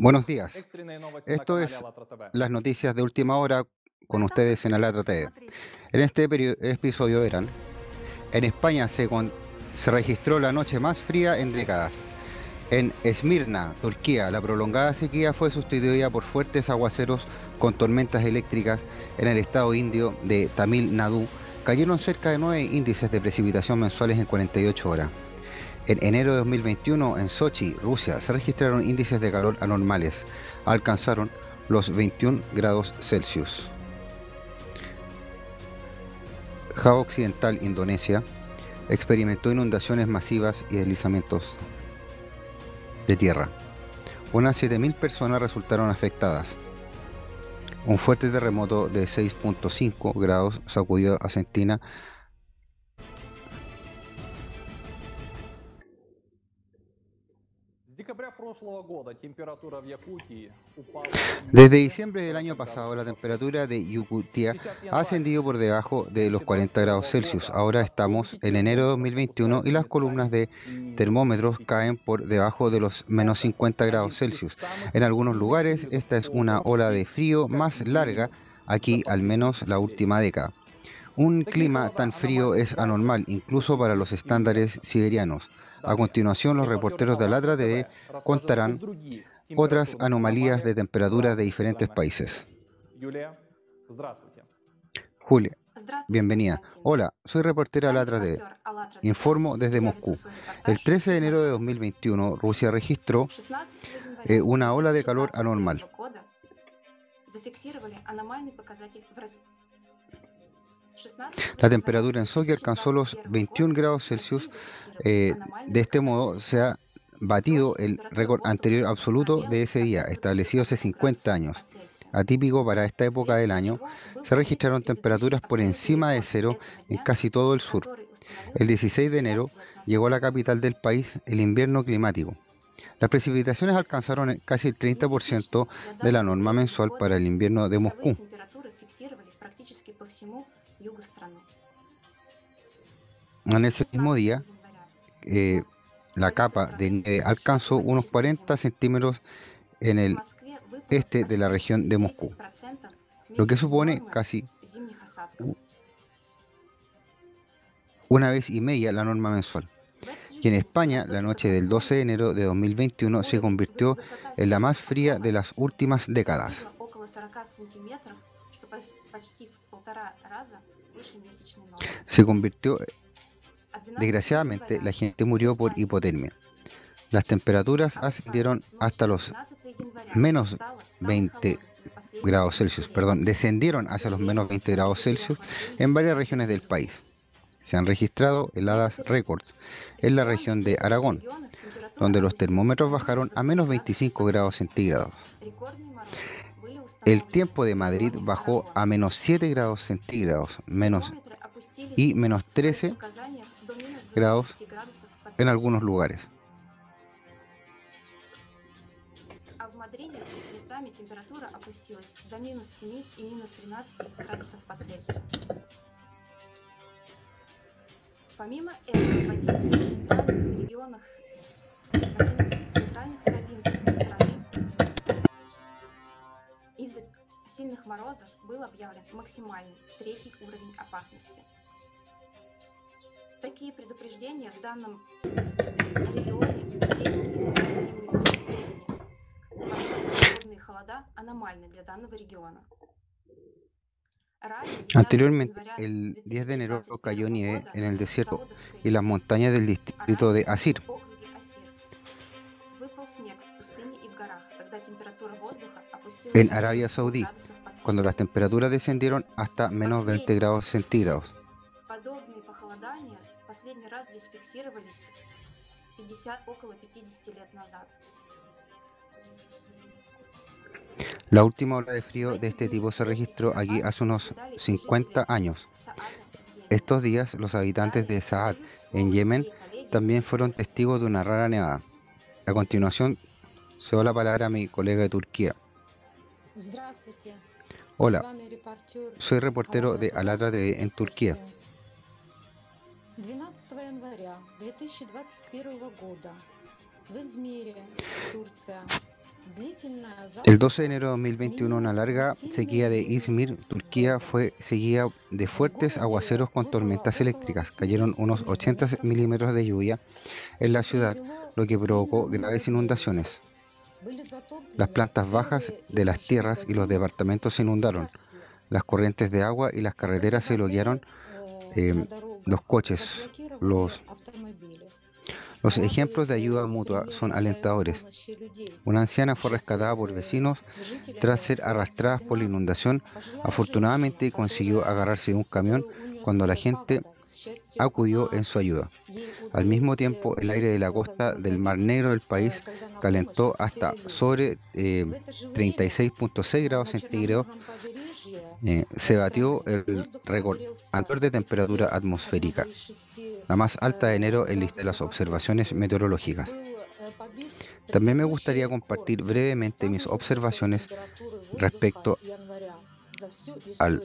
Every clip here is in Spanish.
Buenos días. Esto es las noticias de última hora con ustedes en Alatra TV. En este episodio eran, en España se, se registró la noche más fría en décadas. En Esmirna, Turquía, la prolongada sequía fue sustituida por fuertes aguaceros con tormentas eléctricas en el estado indio de Tamil Nadu. Cayeron cerca de 9 índices de precipitación mensuales en 48 horas. En enero de 2021, en Sochi, Rusia, se registraron índices de calor anormales. Alcanzaron los 21 grados Celsius. Java Occidental, Indonesia, experimentó inundaciones masivas y deslizamientos de tierra. Unas 7.000 personas resultaron afectadas. Un fuerte terremoto de 6.5 grados sacudió a Argentina Desde diciembre del año pasado, la temperatura de Yakutia ha ascendido por debajo de los 40 grados Celsius. Ahora estamos en enero de 2021 y las columnas de termómetros caen por debajo de los menos 50 grados Celsius. En algunos lugares, esta es una ola de frío más larga, aquí al menos la última década. Un clima tan frío es anormal, incluso para los estándares siberianos. A continuación, los reporteros de Alatra TV contarán otras anomalías de temperatura de diferentes países. Julia, bienvenida. Hola, soy reportera Alatra TV. Informo desde Moscú. El 13 de enero de 2021, Rusia registró eh, una ola de calor anormal. La temperatura en Sochi alcanzó los 21 grados Celsius. Eh, de este modo se ha batido el récord anterior absoluto de ese día, establecido hace 50 años. Atípico para esta época del año, se registraron temperaturas por encima de cero en casi todo el sur. El 16 de enero llegó a la capital del país el invierno climático. Las precipitaciones alcanzaron casi el 30% de la norma mensual para el invierno de Moscú. En ese mismo día, eh, la capa de nieve alcanzó unos 40 centímetros en el este de la región de Moscú, lo que supone casi una vez y media la norma mensual. Y en España, la noche del 12 de enero de 2021 se convirtió en la más fría de las últimas décadas. Se convirtió, desgraciadamente, la gente murió por hipotermia. Las temperaturas ascendieron hasta los menos 20 grados Celsius, perdón, descendieron hacia los menos 20 grados Celsius en varias regiones del país. Se han registrado heladas récords en la región de Aragón, donde los termómetros bajaron a menos 25 grados centígrados. El tiempo de Madrid bajó a menos 7 grados centígrados menos, y menos 13 grados en algunos lugares. температура опустилась до минус 7 и минус 13 градусов по Цельсию. Помимо этого, в 11 центральных регионах, в 11 морозов был объявлен максимальный третий уровень опасности. Такие предупреждения в данном регионе редкие зимний период времени, поскольку холода аномальны для данного региона. Anteriormente, el 10 de enero cayó nieve en el desierto y las montañas del distrito de Asir. En Arabia Saudí, cuando las temperaturas descendieron hasta menos 20 grados centígrados. La última ola de frío de este tipo se registró aquí hace unos 50 años. Estos días, los habitantes de Saad, en Yemen, también fueron testigos de una rara nevada. A continuación, se da la palabra a mi colega de Turquía. Hola, soy reportero de Alatra TV en Turquía. El 12 de enero de 2021, una larga sequía de Izmir, Turquía, fue seguida de fuertes aguaceros con tormentas eléctricas. Cayeron unos 80 milímetros de lluvia en la ciudad, lo que provocó graves inundaciones. Las plantas bajas de las tierras y los departamentos se inundaron. Las corrientes de agua y las carreteras se bloquearon. Eh, los coches, los los ejemplos de ayuda mutua son alentadores. Una anciana fue rescatada por vecinos tras ser arrastrada por la inundación. Afortunadamente consiguió agarrarse de un camión cuando la gente acudió en su ayuda. Al mismo tiempo, el aire de la costa del Mar Negro del país calentó hasta sobre 36.6 eh, grados centígrados. Eh, se batió el récord anterior de temperatura atmosférica, la más alta de enero en lista de las observaciones meteorológicas. También me gustaría compartir brevemente mis observaciones respecto al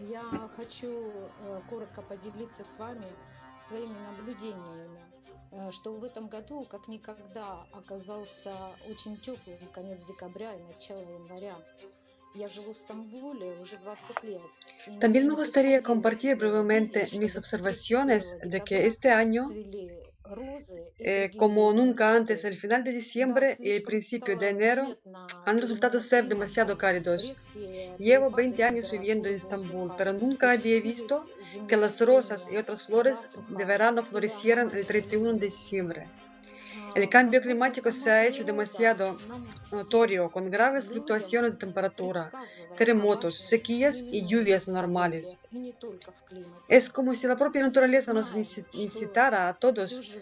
Я хочу э, коротко поделиться с вами своими наблюдениями, э, что в этом году как никогда оказался очень теплым конец декабря и начало января. También me gustaría compartir brevemente mis observaciones de que este año, eh, como nunca antes, el final de diciembre y el principio de enero han resultado ser demasiado cálidos. Llevo 20 años viviendo en Estambul, pero nunca había visto que las rosas y otras flores de verano florecieran el 31 de diciembre. El cambio climático se ha hecho demasiado notorio, con graves fluctuaciones de temperatura, terremotos, sequías y lluvias normales. Es como si la propia naturaleza nos incitara a todos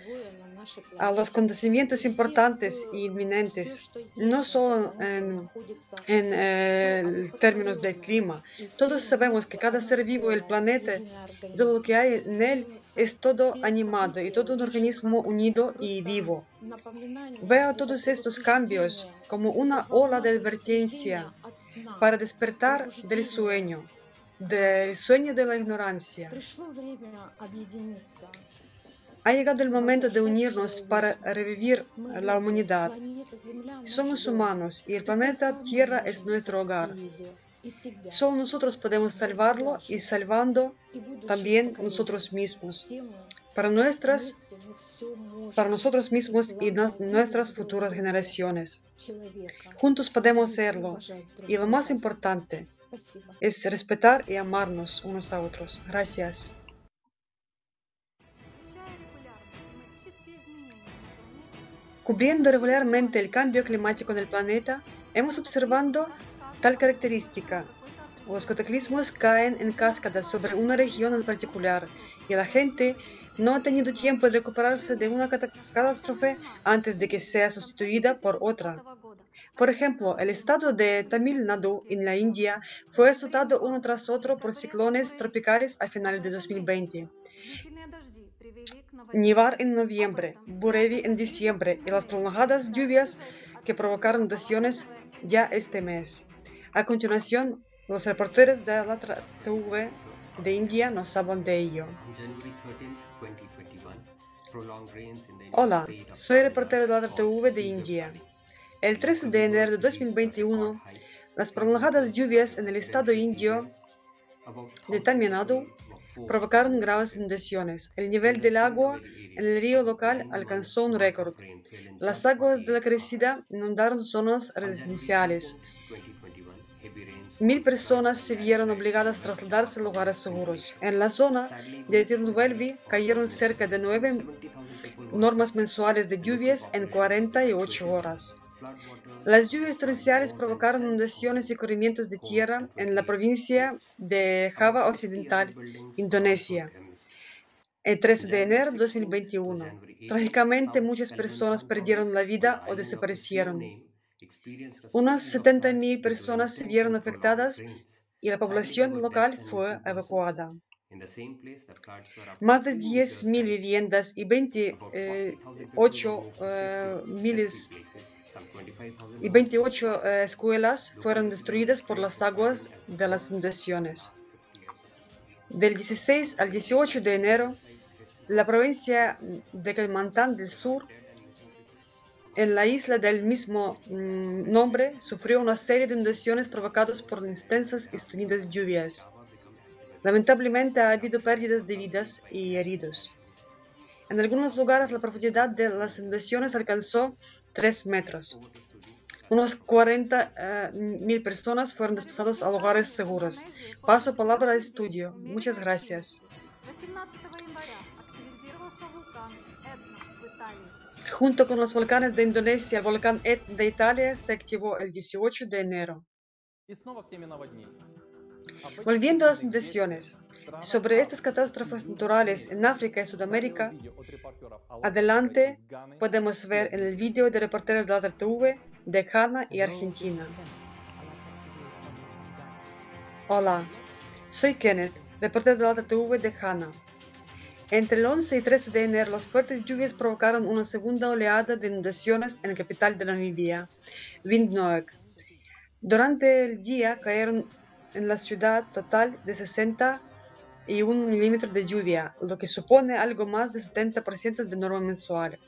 a los acontecimientos importantes e inminentes, no solo en, eh, términos del clima. Todos sabemos que cada ser vivo del planeta todo lo que hay en él es todo animado y todo un organismo unido y vivo. Veo todos estos cambios como una ola de advertencia para despertar del sueño, del sueño de la ignorancia. Ha llegado el momento de unirnos para revivir la humanidad. Somos humanos y el planeta Tierra es nuestro hogar. Solo nosotros podemos salvarlo y salvando también nosotros mismos. Para, nuestras, para nosotros mismos y nuestras futuras generaciones. Juntos podemos hacerlo. Y lo más importante es respetar y amarnos unos a otros. Gracias. Cubriendo regularmente el cambio climático en el planeta, hemos observado tal característica. Los cataclismos caen en cascada sobre una región en particular y la gente no ha tenido tiempo de recuperarse de una catástrofe antes de que sea sustituida por otra. Por ejemplo, el estado de Tamil Nadu en la India fue azotado uno tras otro por ciclones tropicales a finales de 2020. Nivar en noviembre, Burevi en diciembre y las prolongadas lluvias que provocaron inundaciones ya este mes. A continuación, los reporteros de la TV de India nos hablan de ello. Hola, soy reportero de la TV de India. El 13 de enero de 2021, las prolongadas lluvias en el estado indio de Tamil Nadu provocaron graves inundaciones. El nivel del agua en el río local alcanzó un récord. Las aguas de la crecida inundaron zonas residenciales. Mil personas se vieron obligadas a trasladarse a lugares seguros. En la zona de Tirunelveli cayeron cerca de nueve normas mensuales de lluvias en 48 horas. Las lluvias torrenciales provocaron inundaciones y corrimientos de tierra en la provincia de Java Occidental, Indonesia, el 13 de enero de 2021. Trágicamente, muchas personas perdieron la vida o desaparecieron. Unas 70.000 personas se vieron afectadas y la población local fue evacuada. Más de 10.000 viviendas y 28 eh, miles y 28 eh, escuelas fueron destruidas por las aguas de las inundaciones. Del 16 al 18 de enero, la provincia de Kalimantan del Sur, en la isla del mismo mm, nombre, sufrió una serie de inundaciones provocadas por intensas y sostenidas lluvias. Lamentablemente ha habido pérdidas de vidas y heridos. En algunos lugares la profundidad de las inundaciones alcanzó 3 metros. Unos 40 eh, mil personas fueron desplazadas a lugares seguros. Paso palabra al estudio. Muchas gracias. Junto con los volcanes de Indonesia, el volcán Etna de Italia se activó el 18 de enero. Volviendo a las inundaciones, sobre estas catástrofes naturales en África y Sudamérica, adelante podemos ver en el vídeo de reporteros de la TV de Ghana y Argentina. Hola, soy Kenneth, reportero de la TV de Ghana. Entre el 11 y 13 de enero, las fuertes lluvias provocaron una segunda oleada de inundaciones en la capital de Namibia, Windhoek. Durante el día cayeron en la ciudad total de 61 milímetros de lluvia, lo que supone algo más de 70% de norma mensual.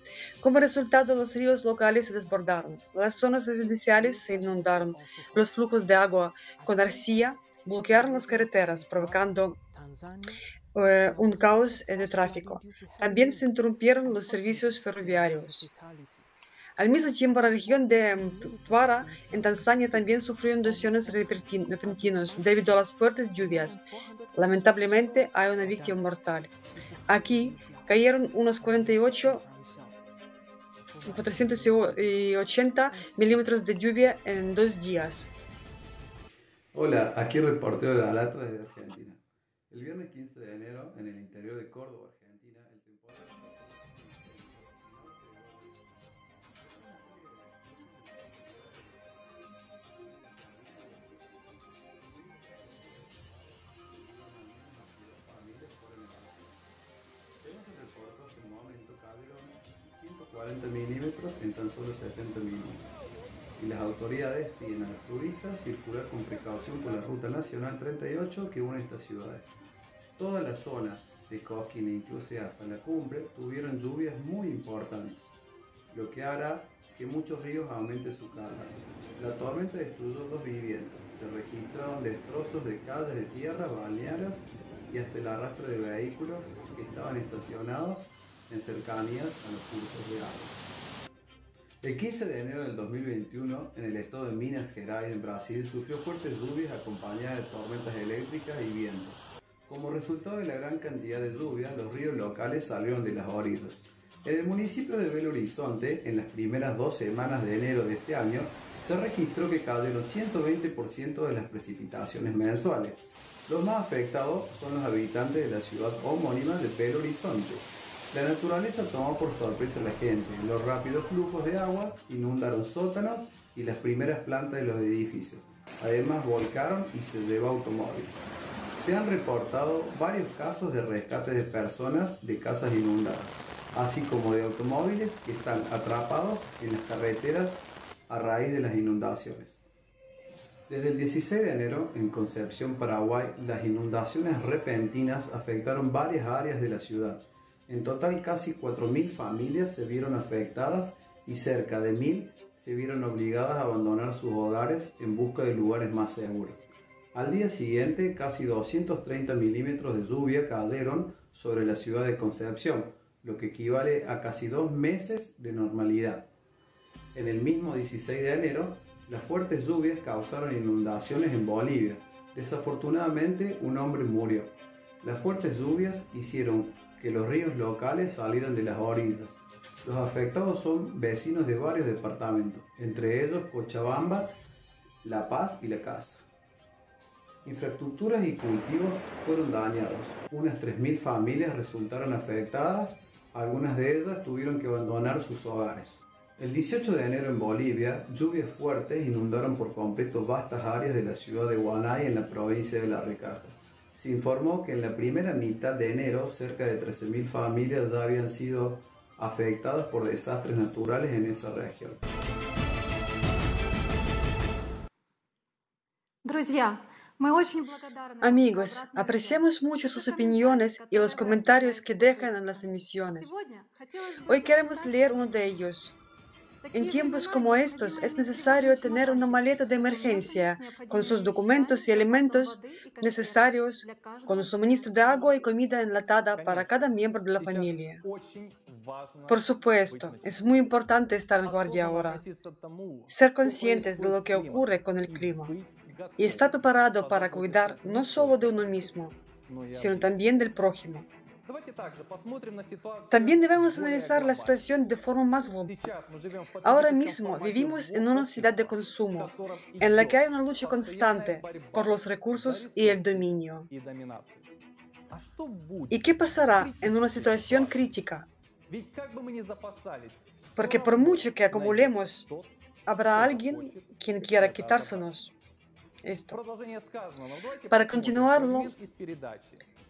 Como resultado, los ríos locales se desbordaron, las zonas residenciales se inundaron, los flujos de agua con arcilla bloquearon las carreteras, provocando eh, un caos de tráfico. También se interrumpieron los servicios ferroviarios. Al mismo tiempo, la región de Mtwara, en Tanzania, también sufrió inundaciones repentinas debido a las fuertes lluvias. Lamentablemente, hay una víctima mortal. Aquí cayeron unos 48 480 milímetros de lluvia en dos días. Hola, aquí el reportero de Alatra de Argentina. El viernes 15 de enero, en el interior de Córdoba, milímetros en tan solo 70 minutos. Y las autoridades piden a los turistas circular con precaución por la ruta nacional 38 que une estas ciudades. Toda la zona de Cosquín e incluso hasta la cumbre tuvieron lluvias muy importantes, lo que hará que muchos ríos aumenten su carga. La tormenta destruyó dos viviendas, se registraron destrozos de calles de tierra, balnearios y hasta el arrastre de vehículos que estaban estacionados en cercanías a los cursos de agua. El 15 de enero del 2021, en el estado de Minas Gerais, en Brasil, sufrió fuertes lluvias acompañadas de tormentas eléctricas y vientos. Como resultado de la gran cantidad de lluvias, los ríos locales salieron de las orillas. En el municipio de Belo Horizonte, en las primeras dos semanas de enero de este año, se registró que cayeron 120% de las precipitaciones mensuales. Los más afectados son los habitantes de la ciudad homónima de Belo Horizonte, la naturaleza tomó por sorpresa a la gente. Los rápidos flujos de aguas inundaron sótanos y las primeras plantas de los edificios. Además volcaron y se llevó automóviles. Se han reportado varios casos de rescate de personas de casas inundadas, así como de automóviles que están atrapados en las carreteras a raíz de las inundaciones. Desde el 16 de enero, en Concepción, Paraguay, las inundaciones repentinas afectaron varias áreas de la ciudad en total, casi 4.000 familias se vieron afectadas y cerca de 1.000 se vieron obligadas a abandonar sus hogares en busca de lugares más seguros. Al día siguiente, casi 230 milímetros de lluvia cayeron sobre la ciudad de Concepción, lo que equivale a casi dos meses de normalidad. En el mismo 16 de enero, las fuertes lluvias causaron inundaciones en Bolivia. Desafortunadamente, un hombre murió. Las fuertes lluvias hicieron que los ríos locales salieran de las orillas. Los afectados son vecinos de varios departamentos, entre ellos Cochabamba, La Paz y La Casa. Infraestructuras y cultivos fueron dañados. Unas 3.000 familias resultaron afectadas, algunas de ellas tuvieron que abandonar sus hogares. El 18 de enero en Bolivia, lluvias fuertes inundaron por completo vastas áreas de la ciudad de Guanay en la provincia de La Recaja se informó que en la primera mitad de enero cerca de 13.000 familias ya habían sido afectadas por desastres naturales en esa región. Amigos, apreciamos mucho sus opiniones y los comentarios que dejan en las emisiones. Hoy queremos leer uno de ellos. En tiempos como estos es necesario tener una maleta de emergencia con sus documentos y elementos necesarios, con un suministro de agua y comida enlatada para cada miembro de la familia. Por supuesto, es muy importante estar en guardia ahora, ser conscientes de lo que ocurre con el clima y estar preparado para cuidar no solo de uno mismo, sino también del prójimo. También debemos analizar la situación de forma más global. Ahora mismo vivimos en una sociedad de consumo, en la que hay una lucha constante por los recursos y el dominio. ¿Y qué pasará en una situación crítica? Porque por mucho que acumulemos, habrá alguien quien quiera quitársenos esto. Para continuarlo,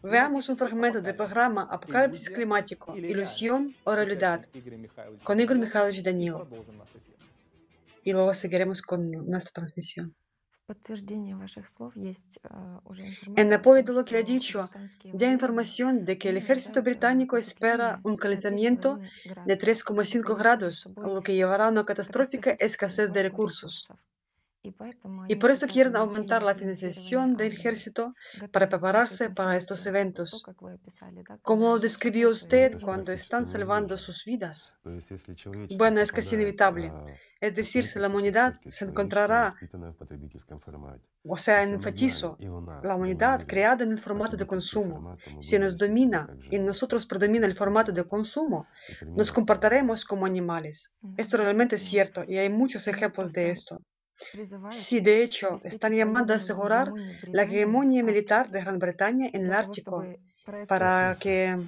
veamos un fragmento del programa Apocalipsis climático, ilusión o realidad, con Igor Mikhailovich Danil. Y luego seguiremos con nuestra transmisión. En apoyo de lo que ha dicho, ya información de que el ejército británico espera un calentamiento de 3,5 grados, lo que llevará a una catastrófica escasez de recursos. Y por eso quieren aumentar la financiación del ejército para prepararse para estos eventos. Como lo describió usted cuando están salvando sus vidas. Bueno, es casi inevitable. Es decir, si la humanidad se encontrará, o sea, enfatizo, la humanidad creada en el formato de consumo, si nos domina y nosotros predomina el formato de consumo, nos comportaremos como animales. Esto realmente es cierto y hay muchos ejemplos de esto. Sí, de hecho, están llamando a asegurar la hegemonía militar de Gran Bretaña en el Ártico para que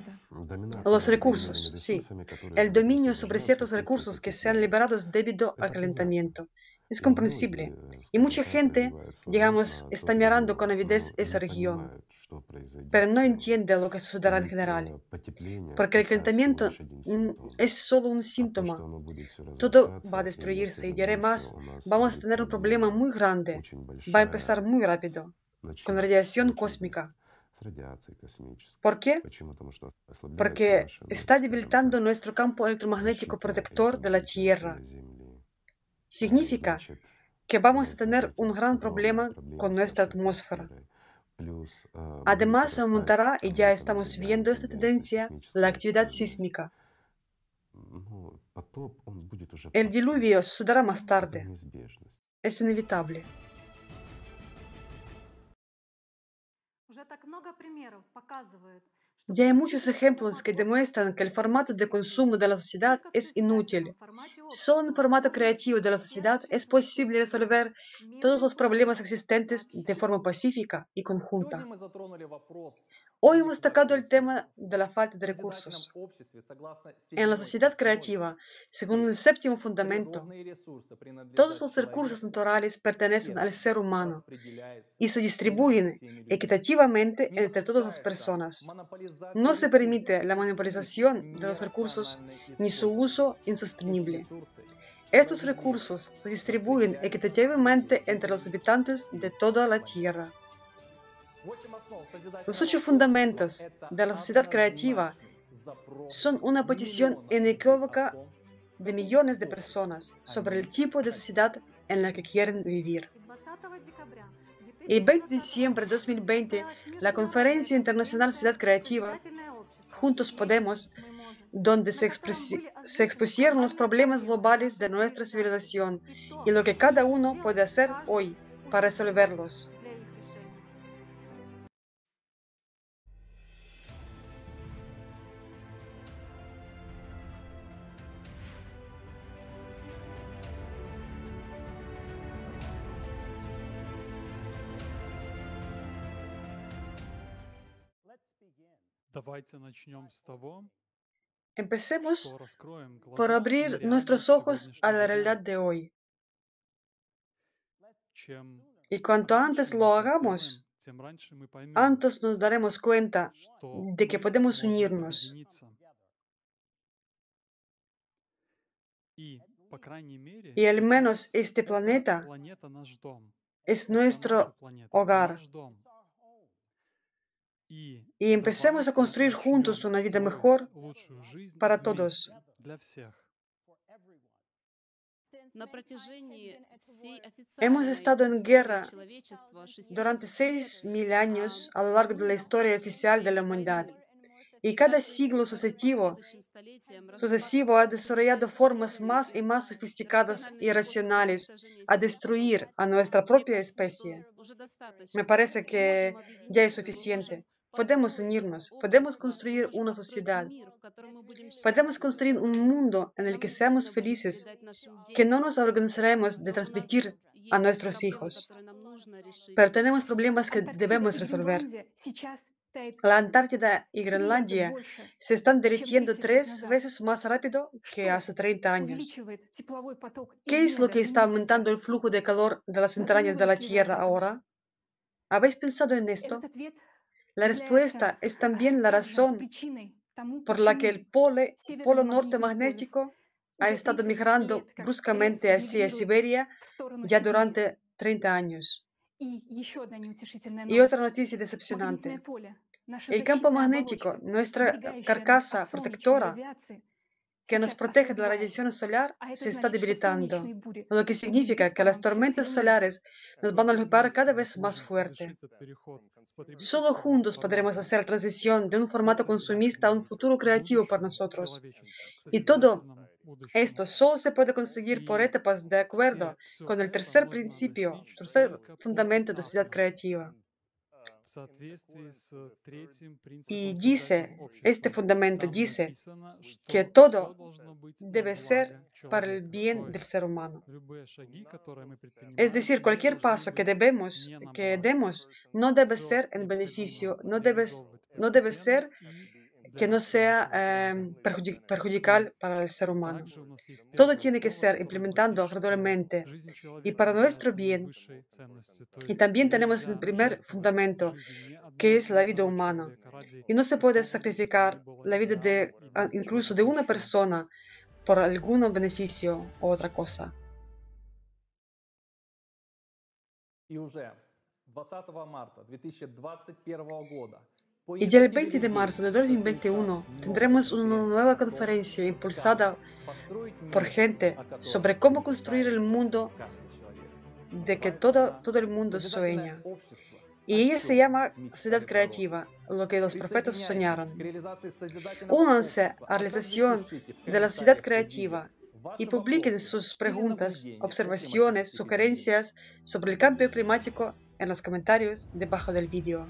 los recursos, sí, el dominio sobre ciertos recursos que sean liberados debido al calentamiento. Es comprensible. Y mucha gente, digamos, está mirando con avidez esa región pero no entiende lo que sucederá en general, porque el calentamiento es solo un síntoma. Todo va a destruirse y diré más, vamos a tener un problema muy grande, va a empezar muy rápido, con radiación cósmica. ¿Por qué? Porque está debilitando nuestro campo electromagnético protector de la Tierra. Significa que vamos a tener un gran problema con nuestra atmósfera. Además, aumentará, y ya estamos viendo esta tendencia, la actividad sísmica. El diluvio sucederá más tarde. Es inevitable. Ya hay muchos ejemplos que demuestran que el formato de consumo de la sociedad es inútil. Solo en el formato creativo de la sociedad es posible resolver todos los problemas existentes de forma pacífica y conjunta. Hoy hemos tocado el tema de la falta de recursos. En la sociedad creativa, según el séptimo fundamento, todos los recursos naturales pertenecen al ser humano y se distribuyen equitativamente entre todas las personas. No se permite la monopolización de los recursos ni su uso insostenible. Estos recursos se distribuyen equitativamente entre los habitantes de toda la Tierra. Los ocho fundamentos de la sociedad creativa son una petición inequívoca de millones de personas sobre el tipo de sociedad en la que quieren vivir. El 20 de diciembre de 2020, la Conferencia Internacional Sociedad Creativa, Juntos Podemos, donde se, expusieron los problemas globales de nuestra civilización y lo que cada uno puede hacer hoy para resolverlos. Empecemos por abrir nuestros ojos a la realidad de hoy. Y cuanto antes lo hagamos, antes nos daremos cuenta de que podemos unirnos. Y al menos este planeta es nuestro hogar. Y empecemos a construir juntos una vida mejor para todos. Hemos estado en guerra durante seis mil años a lo largo de la historia oficial de la humanidad. Y cada siglo sucesivo, sucesivo ha desarrollado formas más y más sofisticadas y racionales a destruir a nuestra propia especie. Me parece que ya es suficiente. Podemos unirnos, podemos construir una sociedad, podemos construir un mundo en el que seamos felices, que no nos organizaremos de transmitir a nuestros hijos. Pero tenemos problemas que debemos resolver. La Antártida y Groenlandia se están derritiendo tres veces más rápido que hace 30 años. ¿Qué es lo que está aumentando el flujo de calor de las entrañas de la Tierra ahora? ¿Habéis pensado en esto? La respuesta es también la razón por la que el polo norte magnético ha estado migrando bruscamente hacia Siberia ya durante 30 años. Y otra noticia decepcionante. El campo magnético, nuestra carcasa protectora, que nos protege de la radiación solar, se está debilitando, lo que significa que las tormentas solares nos van a golpear cada vez más fuerte. Solo juntos podremos hacer la transición de un formato consumista a un futuro creativo para nosotros. Y todo esto solo se puede conseguir por etapas de acuerdo con el tercer principio, tercer fundamento de sociedad creativa. Y dice, este fundamento dice que todo debe ser para el bien del ser humano. Es decir, cualquier paso que debemos, que demos, no debe ser en beneficio, no debe, no debe ser que no sea em, perjudicial para el ser humano. Todo tiene que ser implementando gradualmente y para nuestro bien. Y también tenemos el primer fundamento, que es la vida humana. Y no se puede sacrificar la vida de incluso de una persona por algún beneficio o otra cosa. Y ya el 20 de marzo de 2021 tendremos una nueva conferencia impulsada por gente sobre cómo construir el mundo de que todo, todo el mundo sueña. Y ella se llama Ciudad Creativa, lo que los profetas soñaron. Únanse a la realización de la ciudad creativa y publiquen sus preguntas, observaciones, sugerencias sobre el cambio climático en los comentarios debajo del vídeo.